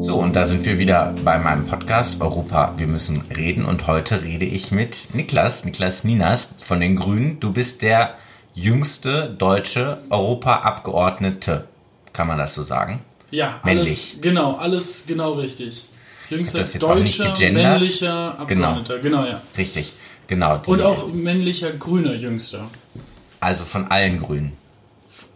So, und da sind wir wieder bei meinem Podcast Europa, wir müssen reden. Und heute rede ich mit Niklas, Niklas Ninas von den Grünen. Du bist der jüngste deutsche Europaabgeordnete. Kann man das so sagen? Ja, Männlich. alles, genau, alles genau richtig. Jüngster deutscher, männlicher Abgeordneter, genau, ja. Richtig, genau. Und auch männlicher grüner Jüngster. Also von allen Grünen.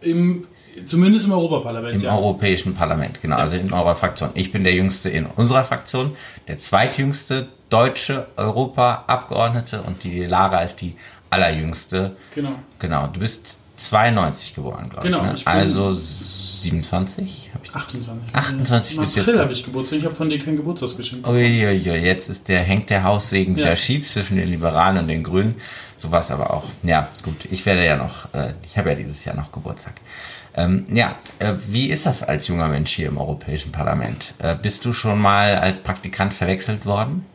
Im, zumindest im Europaparlament, Im ja. Europäischen Parlament, genau, also in eurer Fraktion. Ich bin der Jüngste in unserer Fraktion, der zweitjüngste deutsche Europaabgeordnete und die Lara ist die allerjüngste. Genau. Genau, du bist 92 geboren, glaube Genau, ich. Ne? ich bin- Also 27? Hab ich 28. 28 Im bist du April jetzt. habe ich Geburtstag. Ich habe von dir kein Geburtstagsgeschenk. Uiuiui, jetzt ist der, hängt der Haussegen wieder Ja. schief zwischen den Liberalen und den Grünen. So war es aber auch. Ja, gut, ich werde ja noch, äh, ich habe ja dieses Jahr noch Geburtstag. Ähm, ja, äh, wie ist das als junger Mensch hier im Europäischen Parlament? Äh, bist du schon mal als Praktikant verwechselt worden?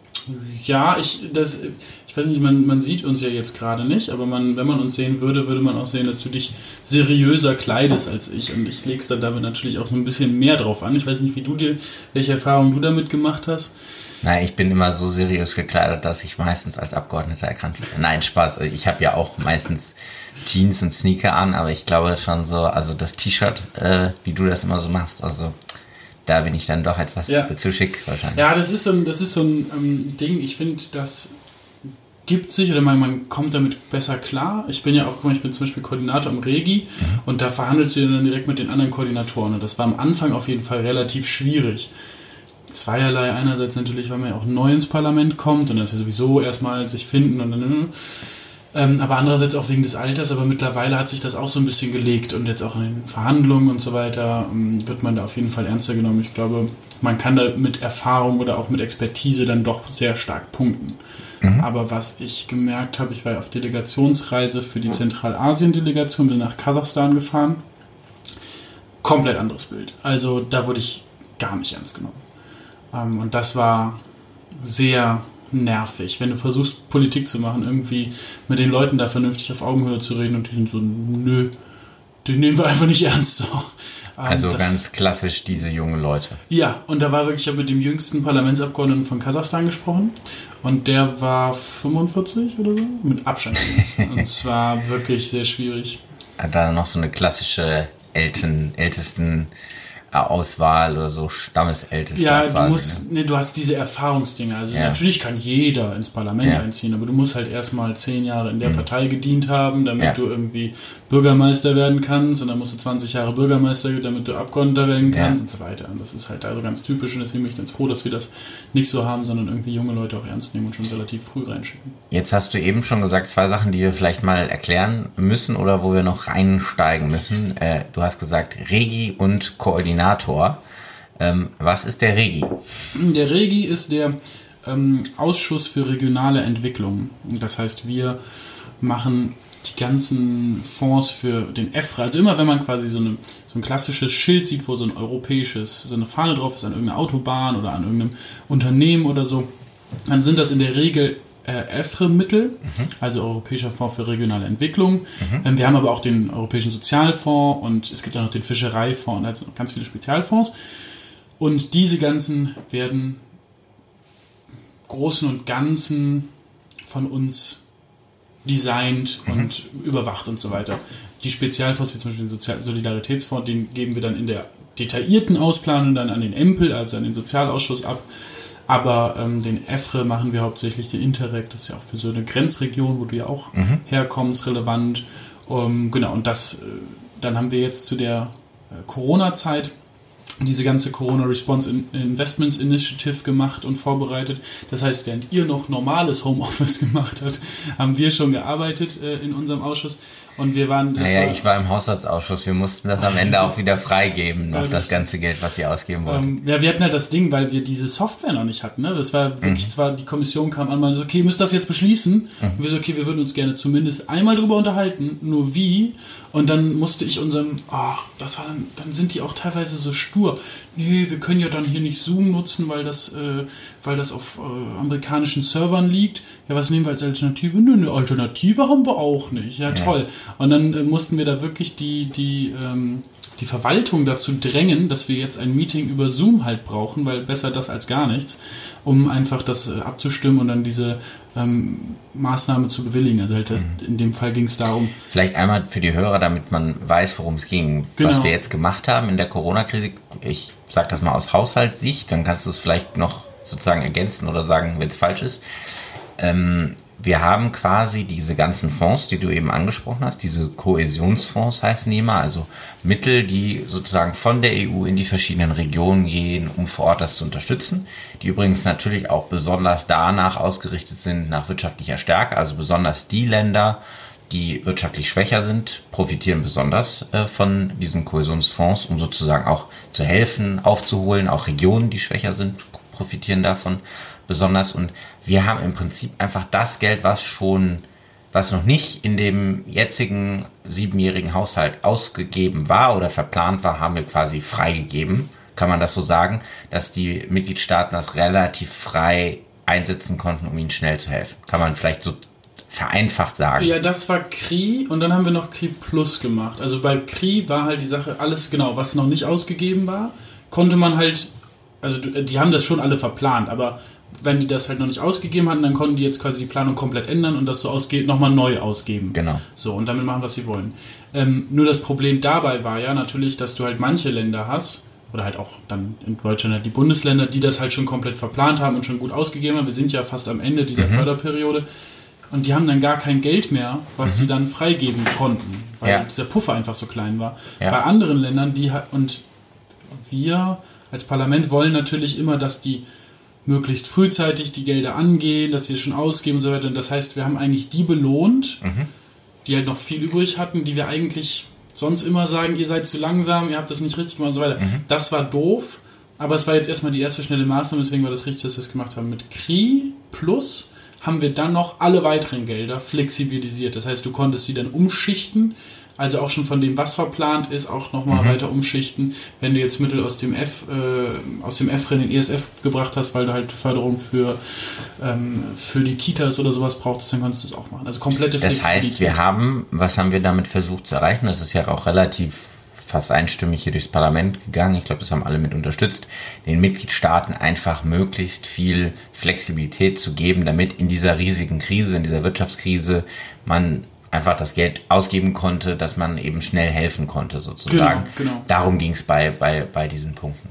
Ja, ich, das, ich weiß nicht, man, man sieht uns ja jetzt gerade nicht, aber man, wenn man uns sehen würde, würde man auch sehen, dass du dich seriöser kleidest als ich. Und ich leg's dann damit natürlich auch so ein bisschen mehr drauf an. Ich weiß nicht, wie du dir, welche Erfahrungen du damit gemacht hast. Nein, ich bin immer so seriös gekleidet, dass ich meistens als Abgeordneter erkannt werde. Nein, Spaß. Ich habe ja auch meistens Jeans und Sneaker an, aber ich glaube schon so, also das T-Shirt, äh, wie du das immer so machst, also da bin ich dann doch etwas Ja. zu schick wahrscheinlich. Ja, das ist so ein, das ist so ein ähm, Ding, ich finde, das gibt sich oder man, man kommt damit besser klar. Ich bin ja auch, guck mal, ich bin zum Beispiel Koordinator im Regi und da verhandelst du dann direkt mit den anderen Koordinatoren und das war am Anfang auf jeden Fall relativ schwierig. Zweierlei, einerseits natürlich, weil man ja auch neu ins Parlament kommt und das ja sowieso erstmal sich finden und dann ähm, aber andererseits auch wegen des Alters, aber mittlerweile hat sich das auch so ein bisschen gelegt und jetzt auch in den Verhandlungen und so weiter ähm, wird man da auf jeden Fall ernster genommen. Ich glaube, man kann da mit Erfahrung oder auch mit Expertise dann doch sehr stark punkten. Aber was ich gemerkt habe, ich war ja auf Delegationsreise für die Zentralasien-Delegation, bin nach Kasachstan gefahren. Komplett anderes Bild. Also da wurde ich gar nicht ernst genommen. Ähm, und das war sehr nervig, wenn du versuchst, Politik zu machen, irgendwie mit den Leuten da vernünftig auf Augenhöhe zu reden und die sind so, nö, die nehmen wir einfach nicht ernst. So. Ähm, Also das- ganz klassisch diese jungen Leute. ja, und da war wirklich, ich habe mit dem jüngsten Parlamentsabgeordneten von Kasachstan gesprochen und der war 45 oder so, mit Abstand. und es war wirklich sehr schwierig. Hat da noch so eine klassische Eltern, ältesten Auswahl oder so Stammesältester Ja, du quasi, musst, ne? nee, du hast diese Erfahrungsdinge. Also Ja. natürlich kann jeder ins Parlament Ja. einziehen, aber du musst halt erstmal zehn Jahre in der Partei gedient haben, damit Ja. du irgendwie Bürgermeister werden kannst und dann musst du 20 Jahre Bürgermeister, damit du Abgeordneter werden kannst und so weiter. Und das ist halt also ganz typisch und deswegen bin ich ganz froh, dass wir das nicht so haben, sondern irgendwie junge Leute auch ernst nehmen und schon relativ früh reinschicken. Jetzt hast du eben schon gesagt, zwei Sachen, die wir vielleicht mal erklären müssen oder wo wir noch reinsteigen müssen. Äh, du hast gesagt Regi und Koordinator. Ähm, was ist der Regi? Der REGI ist der ähm, Ausschuss für regionale Entwicklung. Das heißt, wir machen die ganzen Fonds für den EFRA. Also immer wenn man quasi so, eine, so ein klassisches Schild sieht, wo so ein europäisches, so eine Fahne drauf ist an irgendeiner Autobahn oder an irgendeinem Unternehmen oder so, dann sind das in der Regel äh, EFRE-Mittel, also Europäischer Fonds für regionale Entwicklung. Ähm, wir haben aber auch den Europäischen Sozialfonds und es gibt auch noch den Fischereifonds und also ganz viele Spezialfonds. Und diese ganzen werden Großen und Ganzen von uns designt und überwacht und so weiter. Die Spezialfonds, wie zum Beispiel den Sozial Solidaritätsfonds, den geben wir dann in der detaillierten Ausplanung dann an den EMPEL, also an den Sozialausschuss ab. Aber ähm, den EFRE machen wir hauptsächlich, den Interreg, das ist ja auch für so eine Grenzregion, wo du ja auch herkommst, relevant. Ähm, genau, und das, äh, dann haben wir jetzt zu der äh, Corona-Zeit diese ganze Corona Response In- Investments Initiative gemacht und vorbereitet. Das heißt, während ihr noch normales Homeoffice gemacht habt, haben wir schon gearbeitet äh, in unserem Ausschuss. Und wir waren. Naja, war- ich war im Haushaltsausschuss. Wir mussten das am Ende auch wieder freigeben, noch Ja, das ganze Geld, was ihr ausgeben wollt. Ähm, ja, wir hatten halt das Ding, weil wir diese Software noch nicht hatten. Ne? Das war wirklich, Mhm. zwar die Kommission kam an, meinte so, okay, ihr müsst das jetzt beschließen. Und wir so, okay, wir würden uns gerne zumindest einmal drüber unterhalten, nur wie. Und dann musste ich unserem, ach, das war dann, dann sind die auch teilweise so stur. Nee, wir können ja dann hier nicht Zoom nutzen, weil das, äh, weil das auf äh, amerikanischen Servern liegt. Ja, was nehmen wir als Alternative? Nö, eine Alternative haben wir auch nicht. Ja, toll. Und dann äh, mussten wir da wirklich die, die, ähm, die Verwaltung dazu drängen, dass wir jetzt ein Meeting über Zoom halt brauchen, weil besser das als gar nichts, um einfach das äh, abzustimmen und dann diese ähm, Maßnahme zu bewilligen. Also halt das, mhm. in dem Fall ging es darum. Vielleicht einmal für die Hörer, damit man weiß, worum es ging. Genau. Was wir jetzt gemacht haben in der Corona-Krise, ich sage das mal aus Haushaltssicht, dann kannst du es vielleicht noch sozusagen ergänzen oder sagen, wenn es falsch ist. Ähm, wir haben quasi diese ganzen Fonds, die du eben angesprochen hast, diese Kohäsionsfonds heißen die immer, also Mittel, die sozusagen von der EU in die verschiedenen Regionen gehen, um vor Ort das zu unterstützen, die übrigens natürlich auch besonders danach ausgerichtet sind, nach wirtschaftlicher Stärke, also besonders die Länder, die wirtschaftlich schwächer sind, profitieren besonders äh, von diesen Kohäsionsfonds, um sozusagen auch zu helfen, aufzuholen. Auch Regionen, die schwächer sind, profitieren davon besonders. Und wir haben im Prinzip einfach das Geld, was schon, was noch nicht in dem jetzigen siebenjährigen Haushalt ausgegeben war oder verplant war, haben wir quasi freigegeben. Kann man das so sagen, dass die Mitgliedstaaten das relativ frei einsetzen konnten, um ihnen schnell zu helfen? Kann man vielleicht so vereinfacht sagen. Ja, das war CRI und dann haben wir noch CRI Plus gemacht. Also bei CRI war halt die Sache, alles genau, was noch nicht ausgegeben war, konnte man halt, also die haben das schon alle verplant, aber wenn die das halt noch nicht ausgegeben hatten, dann konnten die jetzt quasi die Planung komplett ändern und das so ausgeht, nochmal neu ausgeben. Genau. So, und damit machen, was sie wollen. Ähm, nur das Problem dabei war ja natürlich, dass du halt manche Länder hast, oder halt auch dann in Deutschland halt die Bundesländer, die das halt schon komplett verplant haben und schon gut ausgegeben haben. Wir sind ja fast am Ende dieser mhm. Förderperiode. Und die haben dann gar kein Geld mehr, was mhm. sie dann freigeben konnten, weil ja. dieser Puffer einfach so klein war. Ja. Bei anderen Ländern, die und wir als Parlament wollen natürlich immer, dass die möglichst frühzeitig die Gelder angehen, dass sie es schon ausgeben und so weiter. Und das heißt, wir haben eigentlich die belohnt, mhm. die halt noch viel übrig hatten, die wir eigentlich sonst immer sagen, ihr seid zu langsam, ihr habt das nicht richtig gemacht und so weiter. Mhm. Das war doof, aber es war jetzt erstmal die erste schnelle Maßnahme, deswegen war das richtig, dass wir es gemacht haben. Mit CRI Plus haben wir dann noch alle weiteren Gelder flexibilisiert. Das heißt, du konntest sie dann umschichten also auch schon von dem, was verplant ist, auch nochmal mhm. weiter umschichten. Wenn du jetzt Mittel aus dem F, äh, aus dem F-Rennen in ESF gebracht hast, weil du halt Förderung für, ähm, für die Kitas oder sowas brauchst, dann kannst du es auch machen. Also komplette Das heißt, wir haben, was haben wir damit versucht zu erreichen? Das ist ja auch relativ fast einstimmig hier durchs Parlament gegangen. Ich glaube, das haben alle mit unterstützt, den Mitgliedstaaten einfach möglichst viel Flexibilität zu geben, damit in dieser riesigen Krise, in dieser Wirtschaftskrise man einfach das Geld ausgeben konnte, dass man eben schnell helfen konnte, sozusagen. Genau, genau. Darum ging es bei, bei, bei diesen Punkten.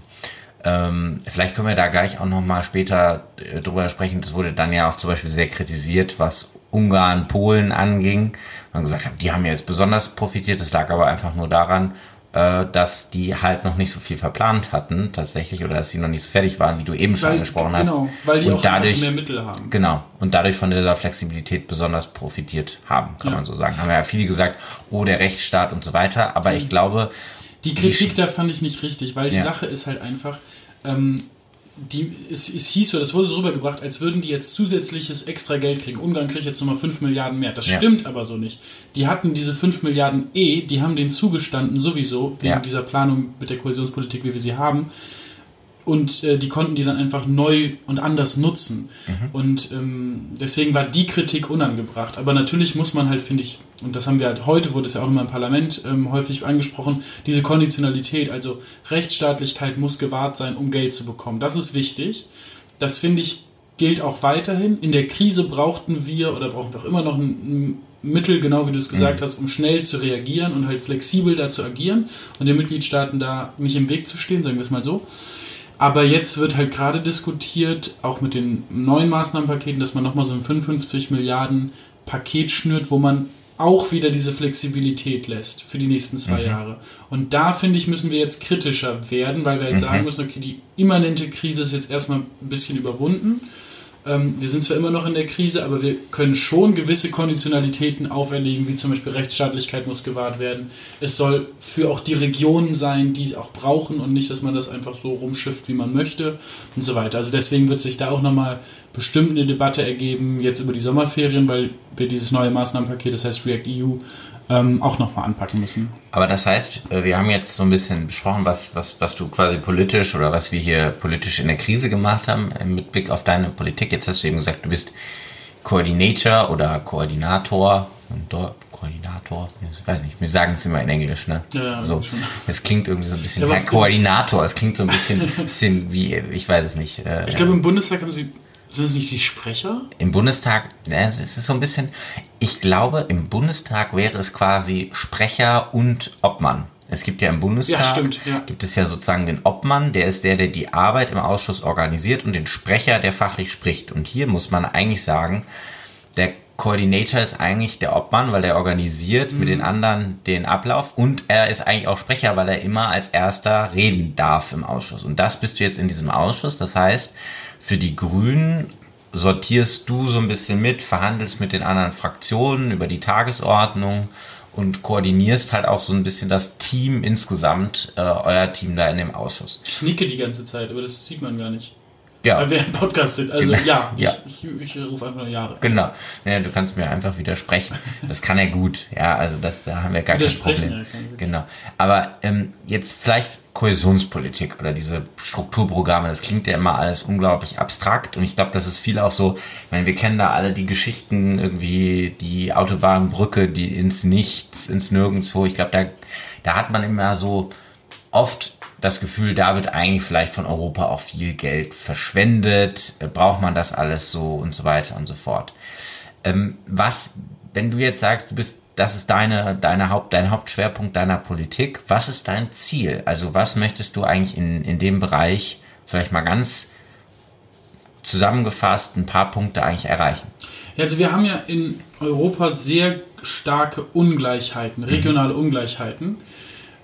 Ähm, vielleicht können wir da gleich auch nochmal später äh, drüber sprechen. Das wurde dann ja auch zum Beispiel sehr kritisiert, was Ungarn, Polen anging. Man gesagt hat, die haben ja jetzt besonders profitiert. Das lag aber einfach nur daran, dass die halt noch nicht so viel verplant hatten tatsächlich oder dass sie noch nicht so fertig waren, wie du eben schon angesprochen hast. Genau, weil die und auch dadurch, mehr Mittel haben. Genau, und dadurch von dieser Flexibilität besonders profitiert haben, kann ja. man so sagen. Haben ja viele gesagt, oh, der Rechtsstaat und so weiter, aber ich glaube... Die Kritik die, da fand ich nicht richtig, weil die ja. Sache ist halt einfach... Ähm, die, es, es hieß so, das wurde so rübergebracht, als würden die jetzt zusätzliches extra Geld kriegen. Ungarn kriegt jetzt nochmal 5 Milliarden mehr. Das ja. stimmt aber so nicht. Die hatten diese 5 Milliarden eh, die haben denen zugestanden sowieso, wegen ja. dieser Planung mit der Kohäsionspolitik, wie wir sie haben und äh, die konnten die dann einfach neu und anders nutzen. Mhm. Und ähm, deswegen war die Kritik unangebracht. Aber natürlich muss man halt, finde ich, und das haben wir halt heute, wurde es ja auch immer im Parlament ähm, häufig angesprochen, diese Konditionalität, also Rechtsstaatlichkeit muss gewahrt sein, um Geld zu bekommen. Das ist wichtig. Das finde ich gilt auch weiterhin. In der Krise brauchten wir oder brauchen wir auch immer noch ein, ein Mittel, genau wie du es gesagt mhm. hast, um schnell zu reagieren und halt flexibel da zu agieren und den Mitgliedstaaten da nicht im Weg zu stehen, sagen wir es mal so. Aber jetzt wird halt gerade diskutiert, auch mit den neuen Maßnahmenpaketen, dass man nochmal so ein 55 Milliarden Paket schnürt, wo man auch wieder diese Flexibilität lässt für die nächsten zwei mhm. Jahre. Und da finde ich, müssen wir jetzt kritischer werden, weil wir halt mhm. sagen müssen, okay, die immanente Krise ist jetzt erstmal ein bisschen überwunden. Ähm, wir sind zwar immer noch in der Krise, aber wir können schon gewisse Konditionalitäten auferlegen, wie zum Beispiel Rechtsstaatlichkeit muss gewahrt werden. Es soll für auch die Regionen sein, die es auch brauchen und nicht, dass man das einfach so rumschifft, wie man möchte und so weiter. Also deswegen wird sich da auch nochmal bestimmt eine Debatte ergeben, jetzt über die Sommerferien, weil wir dieses neue Maßnahmenpaket, das heißt React EU, ähm, auch nochmal anpacken müssen. Aber das heißt, äh, wir haben jetzt so ein bisschen besprochen, was, was, was du quasi politisch oder was wir hier politisch in der Krise gemacht haben äh, mit Blick auf deine Politik. Jetzt hast du eben gesagt, du bist Koordinator oder Koordinator. Koordinator, ich weiß nicht, wir sagen es immer in Englisch, ne? Ja, so. Es klingt irgendwie so ein bisschen, ja, Koordinator, es klingt so ein bisschen, bisschen wie, ich weiß es nicht. Äh, ich glaube, im Bundestag haben sie sind das nicht die Sprecher? Im Bundestag, ja, es ist so ein bisschen, ich glaube, im Bundestag wäre es quasi Sprecher und Obmann. Es gibt ja im Bundestag, ja, stimmt, ja. gibt es ja sozusagen den Obmann, der ist der, der die Arbeit im Ausschuss organisiert und den Sprecher, der fachlich spricht. Und hier muss man eigentlich sagen, der Coordinator ist eigentlich der Obmann, weil der organisiert mhm. mit den anderen den Ablauf und er ist eigentlich auch Sprecher, weil er immer als erster reden darf im Ausschuss. Und das bist du jetzt in diesem Ausschuss. Das heißt, für die Grünen sortierst du so ein bisschen mit, verhandelst mit den anderen Fraktionen über die Tagesordnung und koordinierst halt auch so ein bisschen das Team insgesamt, äh, euer Team da in dem Ausschuss. Ich nicke die ganze Zeit, aber das sieht man gar nicht. Ja. Weil wir im Podcast sind. Also genau. ja, ja. Ich, ich, ich, rufe einfach nur Jahre. Genau. Ja, du kannst mir einfach widersprechen. Das kann er gut. Ja, also das, da haben wir gar kein Problem. Genau. Aber ähm, jetzt vielleicht Kohäsionspolitik oder diese Strukturprogramme, das klingt ja immer alles unglaublich abstrakt und ich glaube, das ist viel auch so, ich meine, wir kennen da alle die Geschichten, irgendwie die Autobahnbrücke, die ins Nichts, ins Nirgendwo. Ich glaube, da, da hat man immer so oft das Gefühl, da wird eigentlich vielleicht von Europa auch viel Geld verschwendet, braucht man das alles so und so weiter und so fort. Ähm, was, wenn du jetzt sagst, du bist, das ist deine, deine Haupt, dein Hauptschwerpunkt deiner Politik, was ist dein Ziel? Also was möchtest du eigentlich in, in dem Bereich vielleicht mal ganz zusammengefasst ein paar Punkte eigentlich erreichen? Ja, also wir haben ja in Europa sehr starke Ungleichheiten, regionale mhm. Ungleichheiten.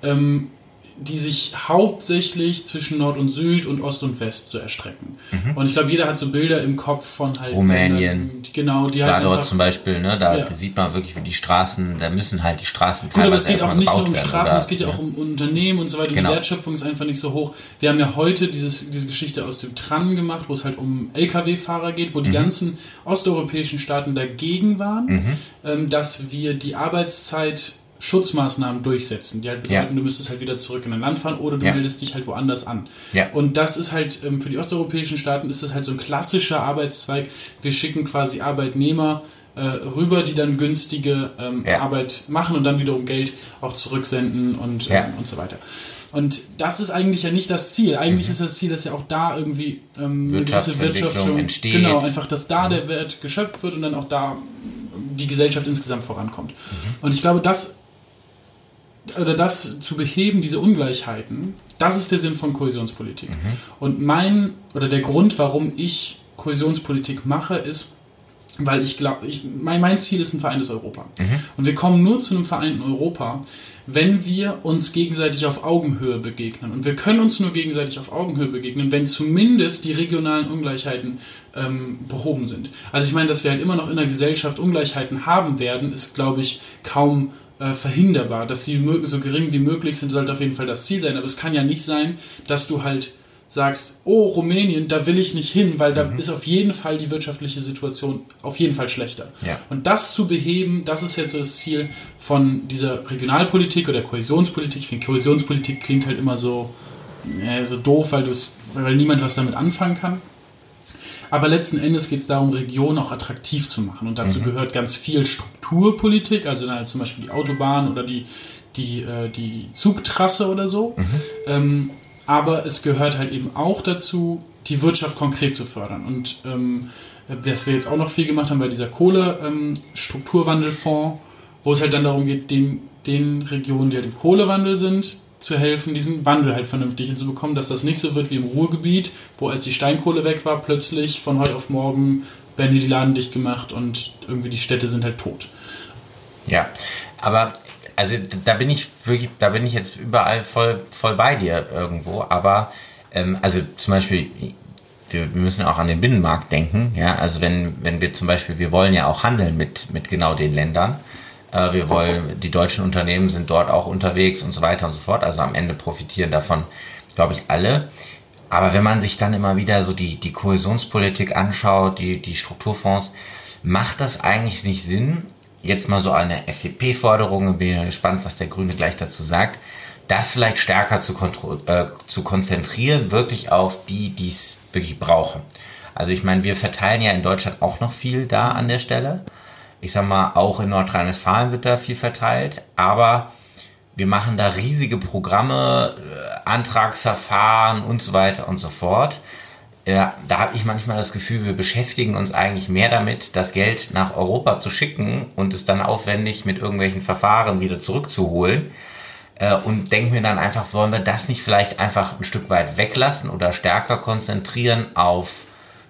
Ähm, die sich hauptsächlich zwischen Nord und Süd und Ost und West zu erstrecken. Mhm. Und ich glaube, jeder hat so Bilder im Kopf von halt Rumänien. Ländern, genau, die Klar, halt dort zum Beispiel, ne, da ja. sieht man wirklich, wie die Straßen, da müssen halt die Straßen Gut, aber es geht auch nicht nur um Straßen, es geht ja auch um Unternehmen und so weiter. Genau. Die Wertschöpfung ist einfach nicht so hoch. Wir haben ja heute dieses, diese Geschichte aus dem Tran gemacht, wo es halt um Lkw-Fahrer geht, wo die mhm. ganzen osteuropäischen Staaten dagegen waren, mhm. ähm, dass wir die Arbeitszeit Schutzmaßnahmen durchsetzen, die halt bedeuten, ja. du müsstest halt wieder zurück in dein Land fahren oder du ja. meldest dich halt woanders an. Ja. Und das ist halt, ähm, für die osteuropäischen Staaten ist das halt so ein klassischer Arbeitszweig. Wir schicken quasi Arbeitnehmer äh, rüber, die dann günstige ähm, Arbeit machen und dann wiederum Geld auch zurücksenden und, ähm, und so weiter. Und das ist eigentlich ja nicht das Ziel. Eigentlich mhm. ist das Ziel, dass ja auch da irgendwie ähm, eine gewisse Wirtschaftung entsteht. Genau, einfach, dass da mhm. der Wert geschöpft wird und dann auch da die Gesellschaft insgesamt vorankommt. Mhm. Und ich glaube, das oder das zu beheben, diese Ungleichheiten, das ist der Sinn von Kohäsionspolitik. Mhm. Und mein oder der Grund, warum ich Kohäsionspolitik mache, ist, weil ich glaube, mein, mein Ziel ist ein vereintes Europa. Mhm. Und wir kommen nur zu einem vereinten Europa, wenn wir uns gegenseitig auf Augenhöhe begegnen. Und wir können uns nur gegenseitig auf Augenhöhe begegnen, wenn zumindest die regionalen Ungleichheiten ähm, behoben sind. Also ich meine, dass wir halt immer noch in der Gesellschaft Ungleichheiten haben werden, ist, glaube ich, kaum äh, verhinderbar. Dass sie so gering wie möglich sind, sollte auf jeden Fall das Ziel sein. Aber es kann ja nicht sein, dass du halt sagst, oh, Rumänien, da will ich nicht hin, weil da mhm. ist auf jeden Fall die wirtschaftliche Situation auf jeden Fall schlechter. Ja. Und das zu beheben, das ist jetzt so das Ziel von dieser Regionalpolitik oder Kohäsionspolitik. Ich finde, Kohäsionspolitik klingt halt immer so, äh, so doof, weil, weil niemand was damit anfangen kann. Aber letzten Endes geht es darum, Regionen auch attraktiv zu machen. Und dazu mhm. gehört ganz viel Strukturpolitik, also dann halt zum Beispiel die Autobahn oder die, die, äh, die Zugtrasse oder so. Mhm. Ähm, aber es gehört halt eben auch dazu, die Wirtschaft konkret zu fördern. Und ähm, was wir jetzt auch noch viel gemacht haben bei dieser Kohle-Strukturwandelfonds, ähm, wo es halt dann darum geht, den, den Regionen, die halt im Kohlewandel sind, zu helfen, diesen Wandel halt vernünftig hinzubekommen, dass das nicht so wird wie im Ruhrgebiet, wo als die Steinkohle weg war, plötzlich von heute auf morgen werden hier die Laden dicht gemacht und irgendwie die Städte sind halt tot. Ja, aber also da bin ich wirklich, da bin ich jetzt überall voll, voll bei dir irgendwo, aber ähm, also zum Beispiel wir müssen auch an den Binnenmarkt denken. Ja, also wenn, wenn wir zum Beispiel, wir wollen ja auch handeln mit, mit genau den Ländern. Äh, wir wollen, die deutschen Unternehmen sind dort auch unterwegs und so weiter und so fort. Also am Ende profitieren davon, glaube ich, alle. Aber wenn man sich dann immer wieder so die, die Kohäsionspolitik anschaut, die, die Strukturfonds, macht das eigentlich nicht Sinn, jetzt mal so eine FDP-Forderung, bin gespannt, was der Grüne gleich dazu sagt, das vielleicht stärker zu, äh, zu konzentrieren, wirklich auf die, die es wirklich brauchen. Also ich meine, wir verteilen ja in Deutschland auch noch viel da an der Stelle. Ich sag mal, auch in Nordrhein-Westfalen wird da viel verteilt, aber wir machen da riesige Programme, äh, Antragsverfahren und so weiter und so fort. Da habe ich manchmal das Gefühl, wir beschäftigen uns eigentlich mehr damit, das Geld nach Europa zu schicken und es dann aufwendig mit irgendwelchen Verfahren wieder zurückzuholen. Äh, und denken mir dann einfach, sollen wir das nicht vielleicht einfach ein Stück weit weglassen oder stärker konzentrieren auf,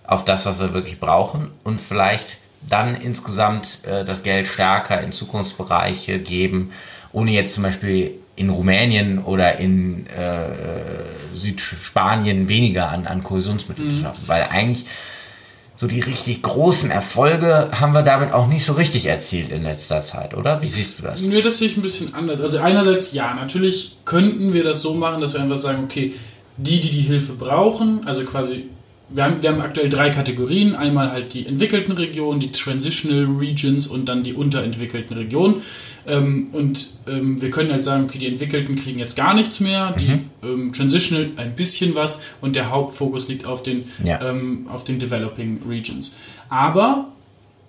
auf das, was wir wirklich brauchen und vielleicht dann insgesamt äh, das Geld stärker in Zukunftsbereiche geben, ohne jetzt zum Beispiel in Rumänien oder in äh, Südspanien weniger an, an Kohäsionsmitteln mhm. zu schaffen. Weil eigentlich so die richtig großen Erfolge haben wir damit auch nicht so richtig erzielt in letzter Zeit, oder? Wie siehst du das? Nö, das sehe ich ein bisschen anders. Also einerseits, ja, natürlich könnten wir das so machen, dass wir einfach sagen, okay, die, die die Hilfe brauchen, also quasi wir haben, wir haben aktuell drei Kategorien. Einmal halt die entwickelten Regionen, die Transitional Regions und dann die unterentwickelten Regionen. Ähm, und ähm, wir können halt sagen, okay, die Entwickelten kriegen jetzt gar nichts mehr, die mhm. ähm, Transitional ein bisschen was und der Hauptfokus liegt auf den, ja. Ähm, auf den Developing Regions. Aber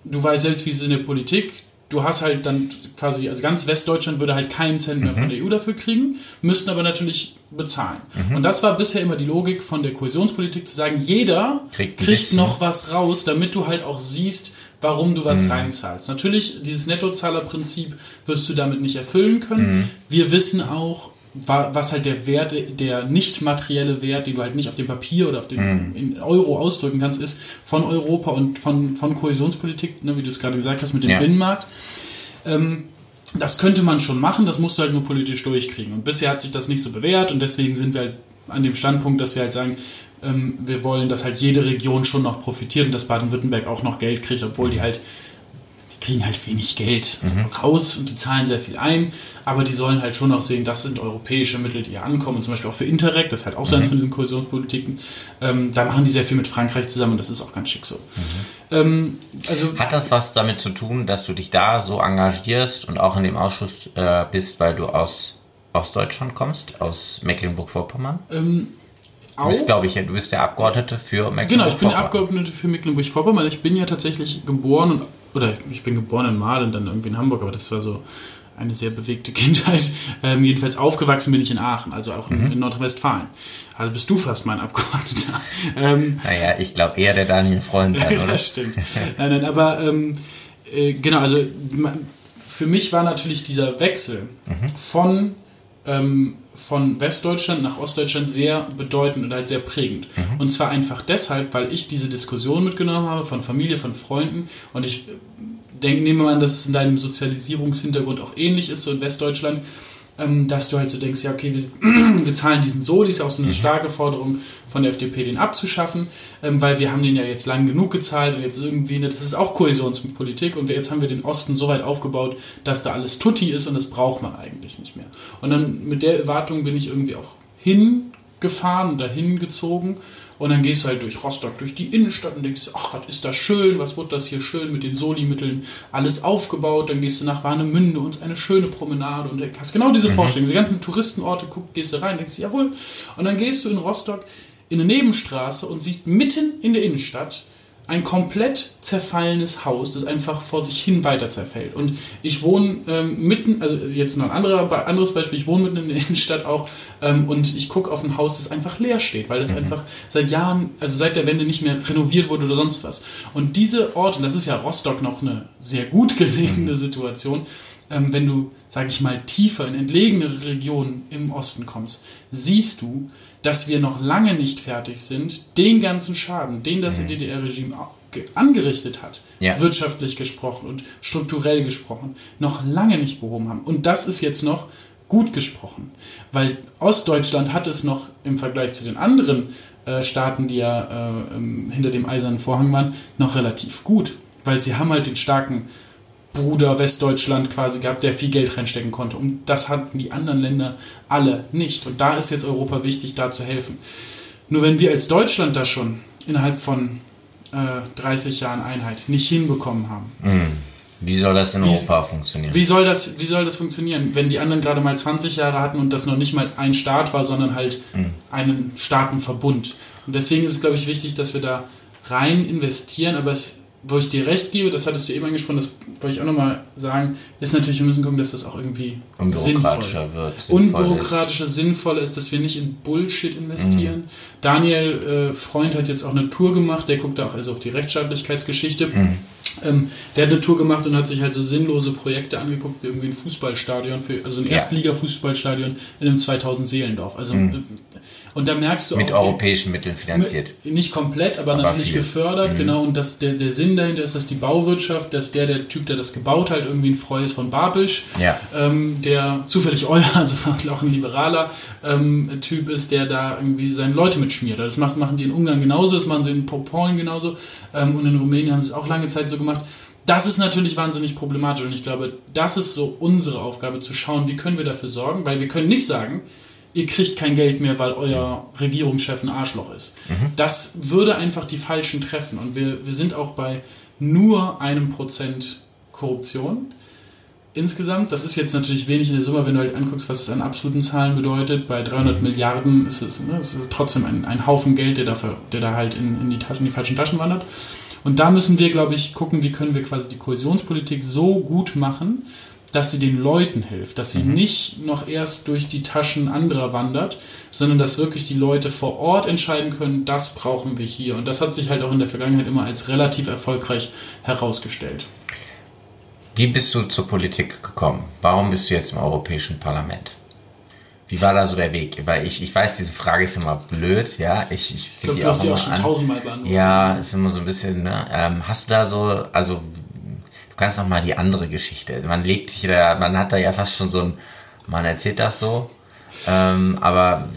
du weißt selbst, wie es in der Politik, du hast halt dann quasi, also ganz Westdeutschland würde halt keinen Cent mehr mhm. von der EU dafür kriegen, müssten aber natürlich bezahlen. Mhm. Und das war bisher immer die Logik von der Kohäsionspolitik, zu sagen, jeder kriegt, kriegt noch was raus, damit du halt auch siehst, warum du was mhm. reinzahlst. Natürlich, dieses Nettozahlerprinzip wirst du damit nicht erfüllen können. Mhm. Wir wissen auch, was halt der Wert, der nicht materielle Wert, den du halt nicht auf dem Papier oder auf dem mm. Euro ausdrücken kannst, ist von Europa und von, von Kohäsionspolitik, ne, wie du es gerade gesagt hast, mit dem ja. Binnenmarkt. Ähm, das könnte man schon machen, das musst du halt nur politisch durchkriegen. Und bisher hat sich das nicht so bewährt und deswegen sind wir halt an dem Standpunkt, dass wir halt sagen, ähm, wir wollen, dass halt jede Region schon noch profitiert und dass Baden-Württemberg auch noch Geld kriegt, obwohl die halt kriegen halt wenig Geld mhm. raus und die zahlen sehr viel ein, aber die sollen halt schon auch sehen, das sind europäische Mittel, die hier ankommen. Und zum Beispiel auch für Interreg, das ist halt auch so eins mhm. von diesen Kohäsionspolitiken. Ähm, da machen die sehr viel mit Frankreich zusammen und das ist auch ganz schick so. Mhm. Ähm, also, Hat das was damit zu tun, dass du dich da so engagierst und auch in dem Ausschuss äh, bist, weil du aus Ostdeutschland kommst, aus Mecklenburg-Vorpommern? Ähm, Du bist, glaube ich, du bist der Abgeordnete für Mecklenburg-Vorpommern. Genau, ich bin der Abgeordnete für Mecklenburg-Vorpommern. Ich bin ja tatsächlich geboren und oder ich bin geboren in Mahlen, dann irgendwie in Hamburg, aber das war so eine sehr bewegte Kindheit. Ähm, jedenfalls aufgewachsen bin ich in Aachen, also auch in, mhm. in Nordrhein-Westfalen. Also bist du fast mein Abgeordneter. Ähm, naja, ich glaube eher der Daniel Freund. Dann, oder? das stimmt. Nein, nein, aber ähm, äh, genau, also für mich war natürlich dieser Wechsel mhm. von ähm, von Westdeutschland nach Ostdeutschland sehr bedeutend und halt sehr prägend. Mhm. Und zwar einfach deshalb, weil ich diese Diskussion mitgenommen habe von Familie, von Freunden und ich denke, nehme an, dass es in deinem Sozialisierungshintergrund auch ähnlich ist, so in Westdeutschland, ähm, dass du halt so denkst, ja, okay, wir, wir zahlen diesen Soli, ist ja auch so eine mhm. starke Forderung von der FDP, den abzuschaffen, ähm, weil wir haben den ja jetzt lang genug gezahlt und jetzt irgendwie, ne, das ist auch Kohäsionspolitik und jetzt haben wir den Osten so weit aufgebaut, dass da alles tutti ist und das braucht man eigentlich nicht mehr. Und dann mit der Erwartung bin ich irgendwie auch hingefahren, dahin gezogen und dann gehst du halt durch Rostock, durch die Innenstadt und denkst, ach, was ist das schön, was wird das hier schön mit den Soli-Mitteln alles aufgebaut. Dann gehst du nach Warnemünde und eine schöne Promenade und hast genau diese mhm. Vorstellung. Diese ganzen Touristenorte, guck, gehst du rein, denkst, jawohl. Und dann gehst du in Rostock in eine Nebenstraße und siehst mitten in der Innenstadt ein komplett zerfallenes Haus, das einfach vor sich hin weiter zerfällt. Und ich wohne ähm, mitten, also jetzt noch ein anderer, anderes Beispiel, ich wohne mitten in der Innenstadt auch ähm, und ich gucke auf ein Haus, das einfach leer steht, weil das mhm. einfach seit Jahren, also seit der Wende nicht mehr renoviert wurde oder sonst was. Und diese Orte, das ist ja Rostock noch eine sehr gut gelegene mhm. Situation, ähm, wenn du, sage ich mal, tiefer in entlegene Regionen im Osten kommst, siehst du, dass wir noch lange nicht fertig sind, den ganzen Schaden, den das mhm. DDR-Regime angerichtet hat, ja. wirtschaftlich gesprochen und strukturell gesprochen, noch lange nicht behoben haben. Und das ist jetzt noch gut gesprochen, weil Ostdeutschland hat es noch im Vergleich zu den anderen äh, Staaten, die ja äh, hinter dem eisernen Vorhang waren, noch relativ gut, weil sie haben halt den starken Bruder Westdeutschland quasi gehabt, der viel Geld reinstecken konnte. Und das hatten die anderen Länder alle nicht. Und da ist jetzt Europa wichtig, da zu helfen. Nur wenn wir als Deutschland da schon innerhalb von äh, 30 Jahren Einheit nicht hinbekommen haben, mm. Wie soll das in wie, Europa funktionieren? Wie soll, das, wie soll das funktionieren, wenn die anderen gerade mal 20 Jahre hatten und das noch nicht mal ein Staat war, sondern halt mhm. einen Staatenverbund? Und deswegen ist es, glaube ich, wichtig, dass wir da rein investieren, aber es wo ich dir recht gebe, das hattest du eben angesprochen, das wollte ich auch nochmal sagen, ist natürlich, wir müssen gucken, dass das auch irgendwie unbürokratischer sinnvoll, wird. Unbürokratischer, sinnvoller ist, dass wir nicht in Bullshit investieren. Mhm. Daniel äh, Freund hat jetzt auch eine Tour gemacht, der guckt da auch also auf die Rechtsstaatlichkeitsgeschichte. Mhm. Ähm, der hat eine Tour gemacht und hat sich halt so sinnlose Projekte angeguckt, wie irgendwie ein Fußballstadion, für, also ein ja. Erstliga-Fußballstadion in einem 2000-Seelendorf. Also mhm. Und da merkst du Mit auch, europäischen Mitteln finanziert. Nicht komplett, aber, aber natürlich viel. gefördert, mhm. genau. Und das, der, der Sinn dahinter ist, dass die Bauwirtschaft, dass der, der Typ, der das gebaut hat, irgendwie ein Freu ist von Babisch, ja. ähm, der zufällig euer, also auch ein liberaler ähm, Typ ist, der da irgendwie seine Leute mitschmiert. Das macht, machen die in Ungarn genauso, das machen sie in Polen genauso ähm, und in Rumänien haben sie es auch lange Zeit so gemacht. Das ist natürlich wahnsinnig problematisch und ich glaube, das ist so unsere Aufgabe zu schauen, wie können wir dafür sorgen, weil wir können nicht sagen, ihr kriegt kein Geld mehr, weil euer Regierungschef ein Arschloch ist. Mhm. Das würde einfach die Falschen treffen. Und wir, wir sind auch bei nur einem Prozent Korruption insgesamt. Das ist jetzt natürlich wenig in der Summe, wenn du halt anguckst, was es an absoluten Zahlen bedeutet. Bei 300 Milliarden ist es, ne, ist trotzdem ein, ein Haufen Geld, der, dafür, der da halt in, in, die Taschen, in die falschen Taschen wandert. Und da müssen wir, glaube ich, gucken, wie können wir quasi die Kohäsionspolitik so gut machen, dass sie den Leuten hilft, dass sie mhm. nicht noch erst durch die Taschen anderer wandert, sondern dass wirklich die Leute vor Ort entscheiden können, das brauchen wir hier. Und das hat sich halt auch in der Vergangenheit immer als relativ erfolgreich herausgestellt. Wie bist du zur Politik gekommen? Warum bist du jetzt im Europäischen Parlament? Wie war da so der Weg? Weil ich, ich weiß, diese Frage ist immer blöd, ja. Ich, ich finde die auch, immer auch schon tausendmal beantwortet. Ja, ist immer so ein bisschen, ne? Ähm, hast du da so, also du kannst noch mal die andere Geschichte. Man legt sich da, man hat da ja fast schon so ein, man erzählt das so. Ähm, aber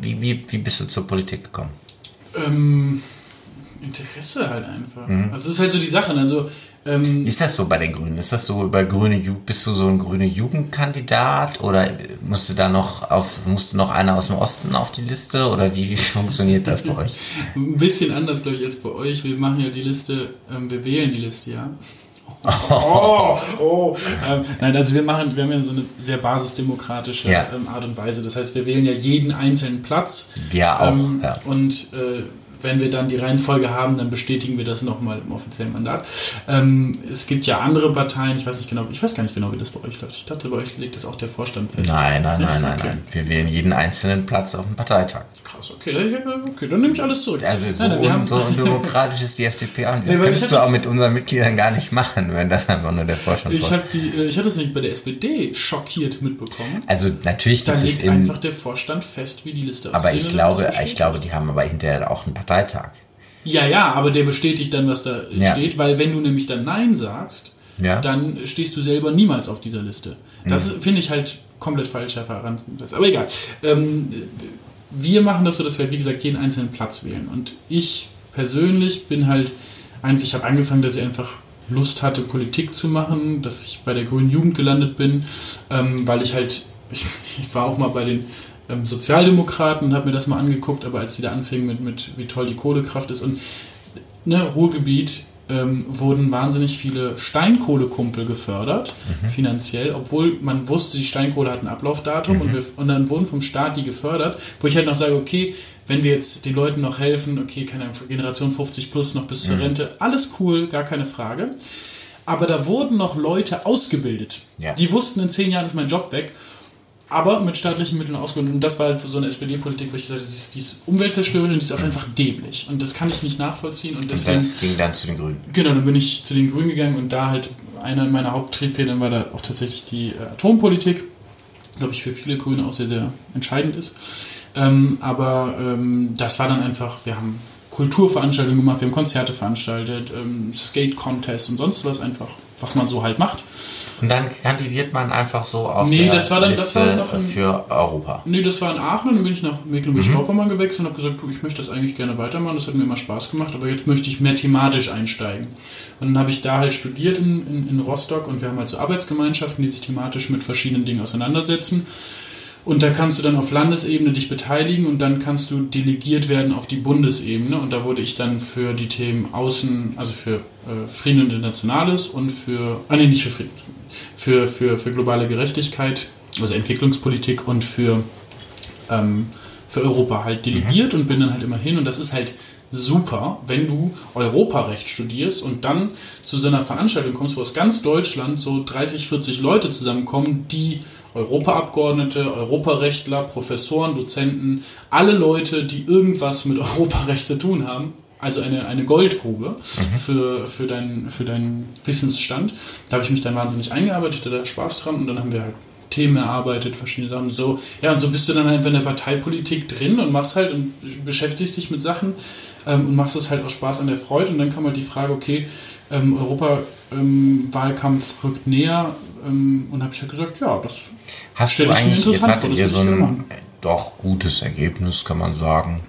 wie, wie, wie bist du zur Politik gekommen? Ähm, Interesse halt einfach. Mhm. Also es ist halt so die Sache. Also ähm, ist das so bei den Grünen? Ist das so über grüne Jugend? Bist du so ein grüne Jugendkandidat oder musste da noch auf musste noch einer aus dem Osten auf die Liste oder wie, wie funktioniert das bei euch? Ein bisschen anders, glaube ich, als bei euch. Wir machen ja die Liste, ähm, wir wählen die Liste, ja. Oh, oh. Ähm, nein, also wir machen, wir haben ja so eine sehr basisdemokratische ja. ähm, Art und Weise. Das heißt, wir wählen ja jeden einzelnen Platz. Ja, auch. Ähm, ja. Und äh, wenn wir dann die Reihenfolge haben, dann bestätigen wir das nochmal im offiziellen Mandat. Ähm, es gibt ja andere Parteien, ich weiß nicht genau, ich weiß gar nicht genau, wie das bei euch läuft. Ich dachte, bei euch legt das auch der Vorstand fest. Nein, nein, nein, nein, okay. nein. Wir wählen jeden einzelnen Platz auf dem Parteitag. Krass, okay, okay dann nehme ich alles zurück. Also so, nein, nein, so undemokratisch ist die FDP auch nicht. Das nee, könntest du auch mit unseren Mitgliedern gar nicht machen, wenn das einfach nur der Vorstand ich die, äh, Ich hatte es nicht bei der SPD schockiert mitbekommen. Also natürlich da legt einfach der Vorstand fest, wie die Liste aussieht. Aber ich glaube, ich glaube, die haben aber hinterher auch einen Parteitag. Ja, ja, aber der bestätigt dann, was da ja. steht, weil wenn du nämlich dann Nein sagst, ja. dann stehst du selber niemals auf dieser Liste. Das mhm. finde ich halt komplett falscher Herangehensweise. Aber egal. Ähm, wir machen das so, dass wir, wie gesagt, jeden einzelnen Platz wählen. Und ich persönlich bin halt einfach, ich habe angefangen, dass ich einfach Lust hatte, Politik zu machen, dass ich bei der Grünen Jugend gelandet bin, ähm, weil ich halt, ich, ich war auch mal bei den ähm, Sozialdemokraten und habe mir das mal angeguckt, aber als die da anfingen mit, mit wie toll die Kohlekraft ist und ne, Ruhrgebiet ähm, wurden wahnsinnig viele Steinkohlekumpel gefördert, mhm. finanziell, obwohl man wusste, die Steinkohle hat ein Ablaufdatum mhm. und, wir, und dann wurden vom Staat die gefördert, wo ich halt noch sage, okay, wenn wir jetzt den Leuten noch helfen, okay, keine Generation 50 plus noch bis zur mhm. Rente, alles cool, gar keine Frage. Aber da wurden noch Leute ausgebildet. Ja. Die wussten, in zehn Jahren ist mein Job weg aber mit staatlichen Mitteln ausgehoben. Und das war halt so eine SPD-Politik, wo ich gesagt habe, die ist, die ist umweltzerstörend und die ist auch einfach dämlich. Und das kann ich nicht nachvollziehen. Und, deswegen, und das ging dann zu den Grünen. Genau, dann bin ich zu den Grünen gegangen und da halt einer meiner Haupttriebfedern war da auch tatsächlich die äh, Atompolitik. Glaube ich, für viele Grüne auch sehr, sehr entscheidend ist. Ähm, aber ähm, das war dann einfach, wir haben Kulturveranstaltungen gemacht, wir haben Konzerte veranstaltet, ähm, Skate-Contests und sonst was einfach, was man so halt macht. Und dann kandidiert man einfach so auf nee, der das war dann, Liste das war noch in, für Europa. Nee, das war in Aachen und dann bin ich nach Mecklenburg-Vorpommern mhm. gewechselt und habe gesagt, du, ich möchte das eigentlich gerne weitermachen, das hat mir immer Spaß gemacht, aber jetzt möchte ich mehr thematisch einsteigen. Und dann habe ich da halt studiert in, in, in Rostock und wir haben halt so Arbeitsgemeinschaften, die sich thematisch mit verschiedenen Dingen auseinandersetzen. Und da kannst du dann auf Landesebene dich beteiligen und dann kannst du delegiert werden auf die Bundesebene. Und da wurde ich dann für die Themen Außen, also für äh, Frieden und Internationales und für, ah nee, nicht für Frieden, für, für, für globale Gerechtigkeit, also Entwicklungspolitik und für, ähm, für Europa halt delegiert mhm. und bin dann halt immer hin. Und das ist halt super, wenn du Europarecht studierst und dann zu so einer Veranstaltung kommst, wo aus ganz Deutschland so 30, 40 Leute zusammenkommen, die Europaabgeordnete, Europarechtler, Professoren, Dozenten, alle Leute, die irgendwas mit Europarecht zu tun haben, also eine, eine Goldgrube mhm. für, für, deinen, für deinen Wissensstand. Da habe ich mich dann wahnsinnig eingearbeitet, hatte da Spaß dran und dann haben wir halt Themen erarbeitet, verschiedene Sachen. So, ja, und so bist du dann halt in der Parteipolitik drin und machst halt und beschäftigst dich mit Sachen ähm, und machst es halt aus Spaß an der Freude. Und dann kam halt die Frage, okay, ähm, Europawahlkampf ähm, rückt näher. Ähm, und habe ich halt gesagt, ja, das stelle ich mir interessant. Jetzt hattet ihr so ein doch gutes Ergebnis, kann man sagen.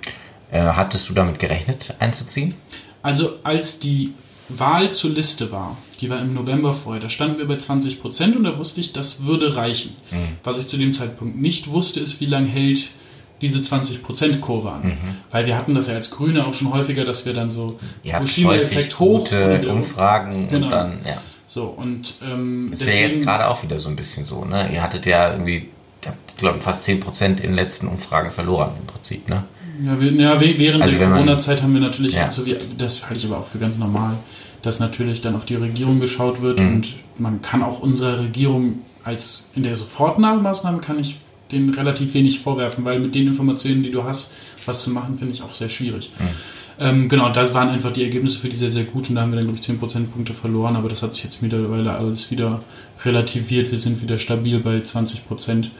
Äh, hattest du damit gerechnet, einzuziehen? Also als die Wahl zur Liste war, die war im November vorher, da standen wir bei 20 Prozent und da wusste ich, das würde reichen. Mhm. Was ich zu dem Zeitpunkt nicht wusste, ist, wie lange hält diese 20%-Kurve an. Mhm. Weil wir hatten das ja als Grüne auch schon häufiger, dass wir dann so Fukushima-Effekt hoch. Gute Umfragen genau. und dann, ja. So, und ähm, das wäre jetzt gerade auch wieder so ein bisschen so, ne? Ihr hattet ja irgendwie, ich glaube, fast 10% in den letzten Umfragen verloren im Prinzip, ne? Ja, wir, ja während also der Corona-Zeit haben wir natürlich, ja. also wir, das halte ich aber auch für ganz normal, dass natürlich dann auf die Regierung geschaut wird mhm. und man kann auch unserer Regierung als in der Sofortnahmemaßnahme kann ich denen relativ wenig vorwerfen, weil mit den Informationen, die du hast, was zu machen, finde ich auch sehr schwierig. Mhm. Ähm, genau, das waren einfach die Ergebnisse für die sehr, sehr gut und da haben wir dann, glaube ich, 10 Prozentpunkte verloren, aber das hat sich jetzt mittlerweile alles wieder relativiert. Wir sind wieder stabil bei 20 Prozent.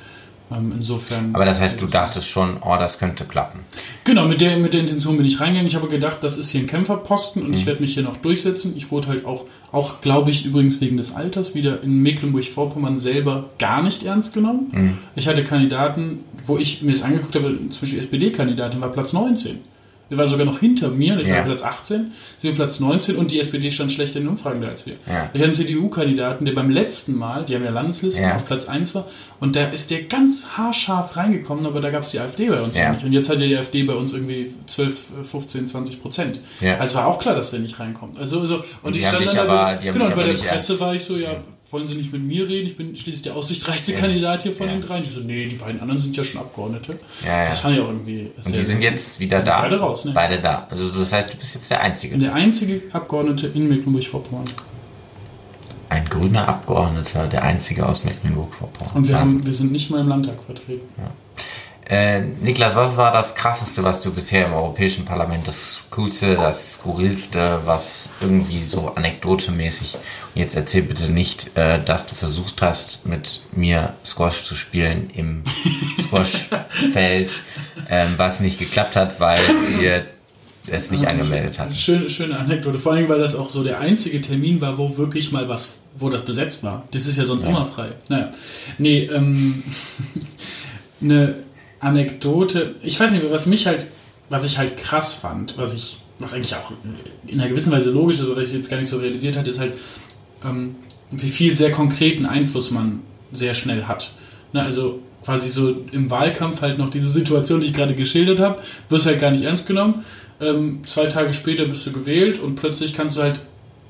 Ähm, insofern. Aber das heißt, du dachtest schon, oh, das könnte klappen. Genau, mit der, mit der Intention bin ich reingegangen. Ich habe gedacht, das ist hier ein Kämpferposten und mhm. ich werde mich hier noch durchsetzen. Ich wurde halt auch, auch glaube ich, übrigens wegen des Alters wieder in Mecklenburg-Vorpommern selber gar nicht ernst genommen. Mhm. Ich hatte Kandidaten, wo ich mir das angeguckt habe, zum Beispiel SPD-Kandidatin war Platz 19. Sie war sogar noch hinter mir, ich ja. war Platz 18, sie war Platz 19 und die SPD stand schlechter in den Umfragen da als wir. Ja. Ich hatte einen CDU-Kandidaten, der beim letzten Mal, die haben ja Landeslisten, ja. auf Platz 1 war und da ist der ganz haarscharf reingekommen, aber da gab es die AfD bei uns ja. nicht. Und jetzt hat ja die AfD bei uns irgendwie 12, 15, 20 Prozent. Also war auch klar, dass der nicht reinkommt. Also, also und, und ich stand dann aber, genau, bei der Presse war ich so, ja, wollen Sie nicht mit mir reden? Ich bin schließlich der aussichtsreichste ja. Kandidat hier von ja. den dreien. Die so, nee, die beiden anderen sind ja schon Abgeordnete. Ja, das fand ich auch irgendwie. Und die sind jetzt wieder da. Beide raus, ne? Beide da. Also das heißt, du bist jetzt der Einzige. Bin der einzige Abgeordnete in Mecklenburg-Vorpommern. Ein grüner Abgeordneter, der einzige aus Mecklenburg-Vorpommern. Und wir, haben, wir sind nicht mal im Landtag vertreten. Ja. Äh, Niklas, was war das Krasseste, was du bisher im Europäischen Parlament, das Coolste, das Skurrilste, was irgendwie so anekdotemäßig, und jetzt erzähl bitte nicht, äh, dass du versucht hast, mit mir Squash zu spielen im Squashfeld, ähm, was nicht geklappt hat, weil ihr es nicht angemeldet habt. Schöne, schöne Anekdote, vor allem, weil das auch so der einzige Termin war, wo wirklich mal was, wo das besetzt war. Das ist ja sonst ja. immer frei. Naja, nee, ähm, eine Anekdote. Ich weiß nicht, was mich halt, was ich halt krass fand, was ich, was eigentlich auch in einer gewissen Weise logisch ist, oder ich jetzt gar nicht so realisiert hatte, ist halt, ähm, wie viel sehr konkreten Einfluss man sehr schnell hat. Ne, also quasi so im Wahlkampf halt noch diese Situation, die ich gerade geschildert habe, wirst halt gar nicht ernst genommen. Ähm, zwei Tage später bist du gewählt und plötzlich kannst du halt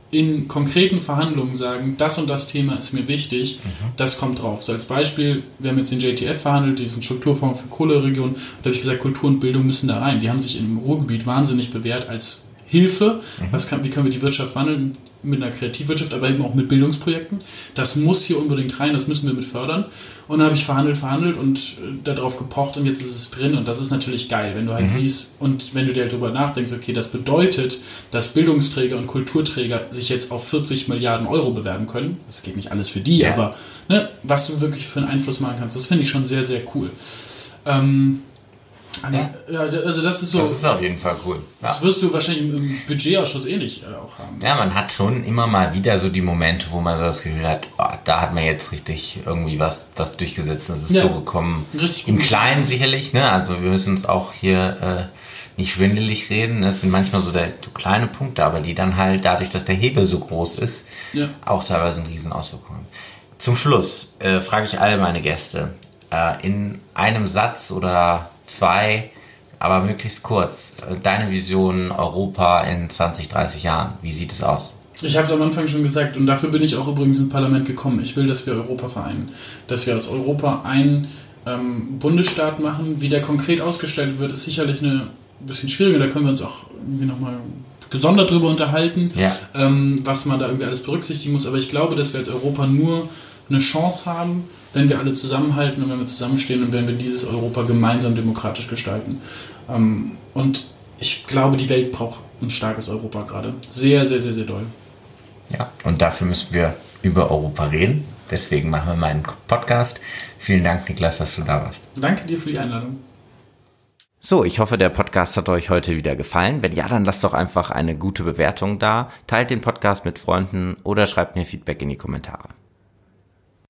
in konkreten Verhandlungen sagen, das und das Thema ist mir wichtig, mhm. das kommt drauf. So als Beispiel, wir haben jetzt den JTF verhandelt, diesen Strukturfonds für Kohleregion, da habe ich gesagt, Kultur und Bildung müssen da rein. Die haben sich im Ruhrgebiet wahnsinnig bewährt als Hilfe. Mhm. Was kann, wie können wir die Wirtschaft wandeln? mit einer Kreativwirtschaft, aber eben auch mit Bildungsprojekten. Das muss hier unbedingt rein, das müssen wir mit fördern. Und dann habe ich verhandelt, verhandelt und äh, darauf gepocht und jetzt ist es drin und das ist natürlich geil, wenn du halt mhm. siehst und wenn du dir halt darüber nachdenkst, okay, das bedeutet, dass Bildungsträger und Kulturträger sich jetzt auf 40 Milliarden Euro bewerben können. Das geht nicht alles für die, ja. aber ne, was du wirklich für einen Einfluss machen kannst, das finde ich schon sehr, sehr cool. Ähm, ja. ja, also das ist so. Das ist auf jeden Fall cool. Ja. Das wirst du wahrscheinlich im Budgetausschuss ähnlich eh auch haben. Ja, man hat schon immer mal wieder so die Momente, wo man so das Gefühl hat, oh, da hat man jetzt richtig irgendwie was, was durchgesetzt. Das ist ja. so gekommen. Richtig Im Kleinen sicherlich, ne? Also wir müssen uns auch hier äh, nicht schwindelig reden. Es sind manchmal so, der, so kleine Punkte, aber die dann halt dadurch, dass der Hebel so groß ist, auch teilweise einen riesen Auswirkungen. Zum Schluss äh, frage ich alle meine Gäste, äh, in einem Satz oder zwei, aber möglichst kurz, deine Vision Europa in 20, 30 Jahren. Wie sieht es aus? Ich habe es am Anfang schon gesagt und dafür bin ich auch übrigens ins Parlament gekommen. Ich will, dass wir Europa vereinen. Dass wir aus Europa einen ähm, Bundesstaat machen. Wie der konkret ausgestellt wird, ist sicherlich eine bisschen schwieriger. Da können wir uns auch irgendwie nochmal gesondert drüber unterhalten, Ja. ähm, was man da irgendwie alles berücksichtigen muss. Aber ich glaube, dass wir als Europa nur eine Chance haben, wenn wir alle zusammenhalten und wenn wir zusammenstehen und wenn wir dieses Europa gemeinsam demokratisch gestalten. Ähm, und ich glaube, die Welt braucht ein starkes Europa gerade. Sehr, sehr, sehr, sehr doll. Ja, und dafür müssen wir über Europa reden. Deswegen machen wir meinen Podcast. Vielen Dank, Niklas, dass du da warst. Danke dir für die Einladung. So, ich hoffe, der Podcast hat euch heute wieder gefallen. Wenn ja, dann lasst doch einfach eine gute Bewertung da, teilt den Podcast mit Freunden oder schreibt mir Feedback in die Kommentare.